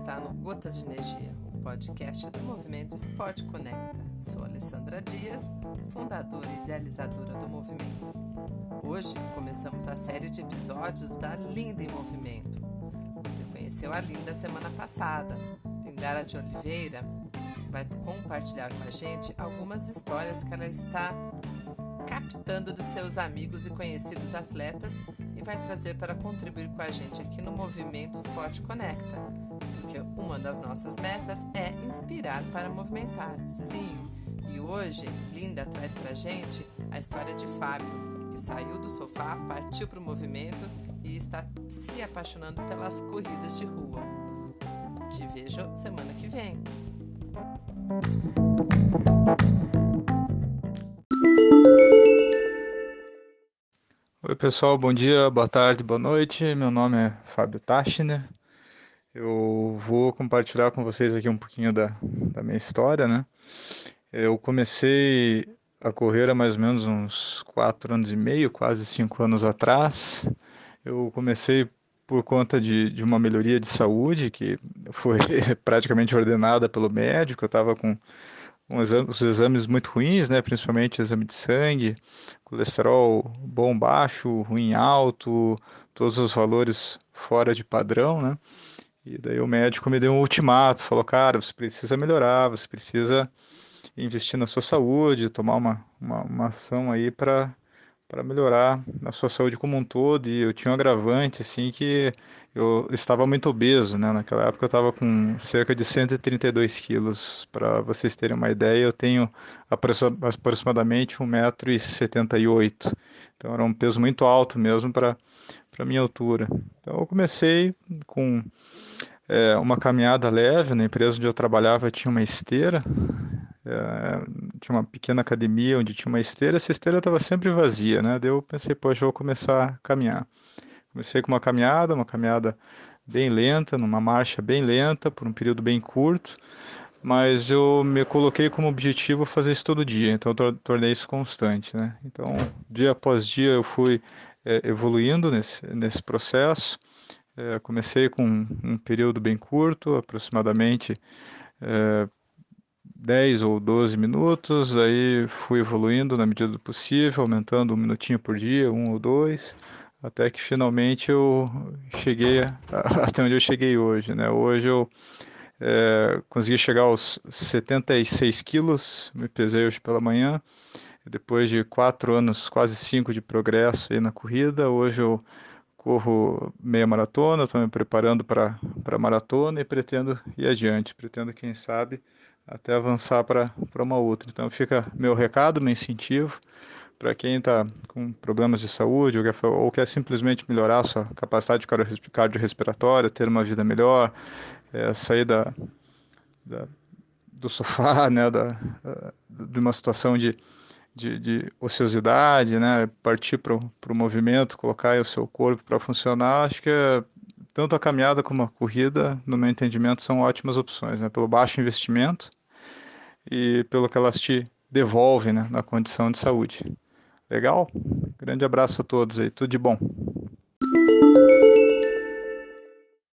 está no Gotas de Energia, o podcast do movimento Esporte Conecta. Sou Alessandra Dias, fundadora e idealizadora do movimento. Hoje começamos a série de episódios da Linda em Movimento. Você conheceu a Linda semana passada. Lindara de Oliveira vai compartilhar com a gente algumas histórias que ela está captando dos seus amigos e conhecidos atletas e vai trazer para contribuir com a gente aqui no Movimento Esporte Conecta. Porque uma das nossas metas é inspirar para movimentar. Sim, e hoje Linda traz para gente a história de Fábio, que saiu do sofá, partiu para o movimento e está se apaixonando pelas corridas de rua. Te vejo semana que vem. Oi, pessoal, bom dia, boa tarde, boa noite. Meu nome é Fábio Tachner. Eu vou compartilhar com vocês aqui um pouquinho da, da minha história, né? Eu comecei a correr há mais ou menos uns quatro anos e meio, quase cinco anos atrás. Eu comecei por conta de, de uma melhoria de saúde que foi praticamente ordenada pelo médico. Eu estava com os exames muito ruins, né? Principalmente exame de sangue, colesterol bom baixo, ruim alto, todos os valores fora de padrão, né? E daí o médico me deu um ultimato, falou, cara, você precisa melhorar, você precisa investir na sua saúde, tomar uma, uma, uma ação aí para para melhorar a sua saúde como um todo. E eu tinha um agravante, assim, que eu estava muito obeso, né? Naquela época eu estava com cerca de 132 quilos. Para vocês terem uma ideia, eu tenho aproximadamente 1,78m. Então era um peso muito alto mesmo para a minha altura. Então eu comecei com é, uma caminhada leve. Na empresa onde eu trabalhava tinha uma esteira. É, tinha uma pequena academia onde tinha uma esteira, essa esteira estava sempre vazia, né? Daí eu pensei, poxa, eu vou começar a caminhar. Comecei com uma caminhada, uma caminhada bem lenta, numa marcha bem lenta, por um período bem curto, mas eu me coloquei como objetivo fazer isso todo dia, então eu tornei isso constante, né? Então, dia após dia eu fui é, evoluindo nesse, nesse processo. É, comecei com um período bem curto, aproximadamente é, 10 ou 12 minutos, aí fui evoluindo na medida do possível, aumentando um minutinho por dia, um ou dois, até que finalmente eu cheguei até onde eu cheguei hoje, né? Hoje eu é, consegui chegar aos 76 quilos, me pesei hoje pela manhã, depois de quatro anos, quase cinco de progresso aí na corrida, hoje eu corro meia maratona, estou me preparando para a maratona e pretendo ir adiante, pretendo, quem sabe, até avançar para uma outra. Então fica meu recado, meu incentivo para quem está com problemas de saúde ou quer, ou quer, simplesmente melhorar a sua capacidade cardiorrespiratória, ter uma vida melhor, é, sair da, da, do sofá, né, da, de uma situação de, de, de ociosidade, né, partir para o movimento, colocar o seu corpo para funcionar, acho que é, tanto a caminhada como a corrida, no meu entendimento, são ótimas opções, né? pelo baixo investimento e pelo que elas te devolvem né? na condição de saúde. Legal? Grande abraço a todos aí, tudo de bom.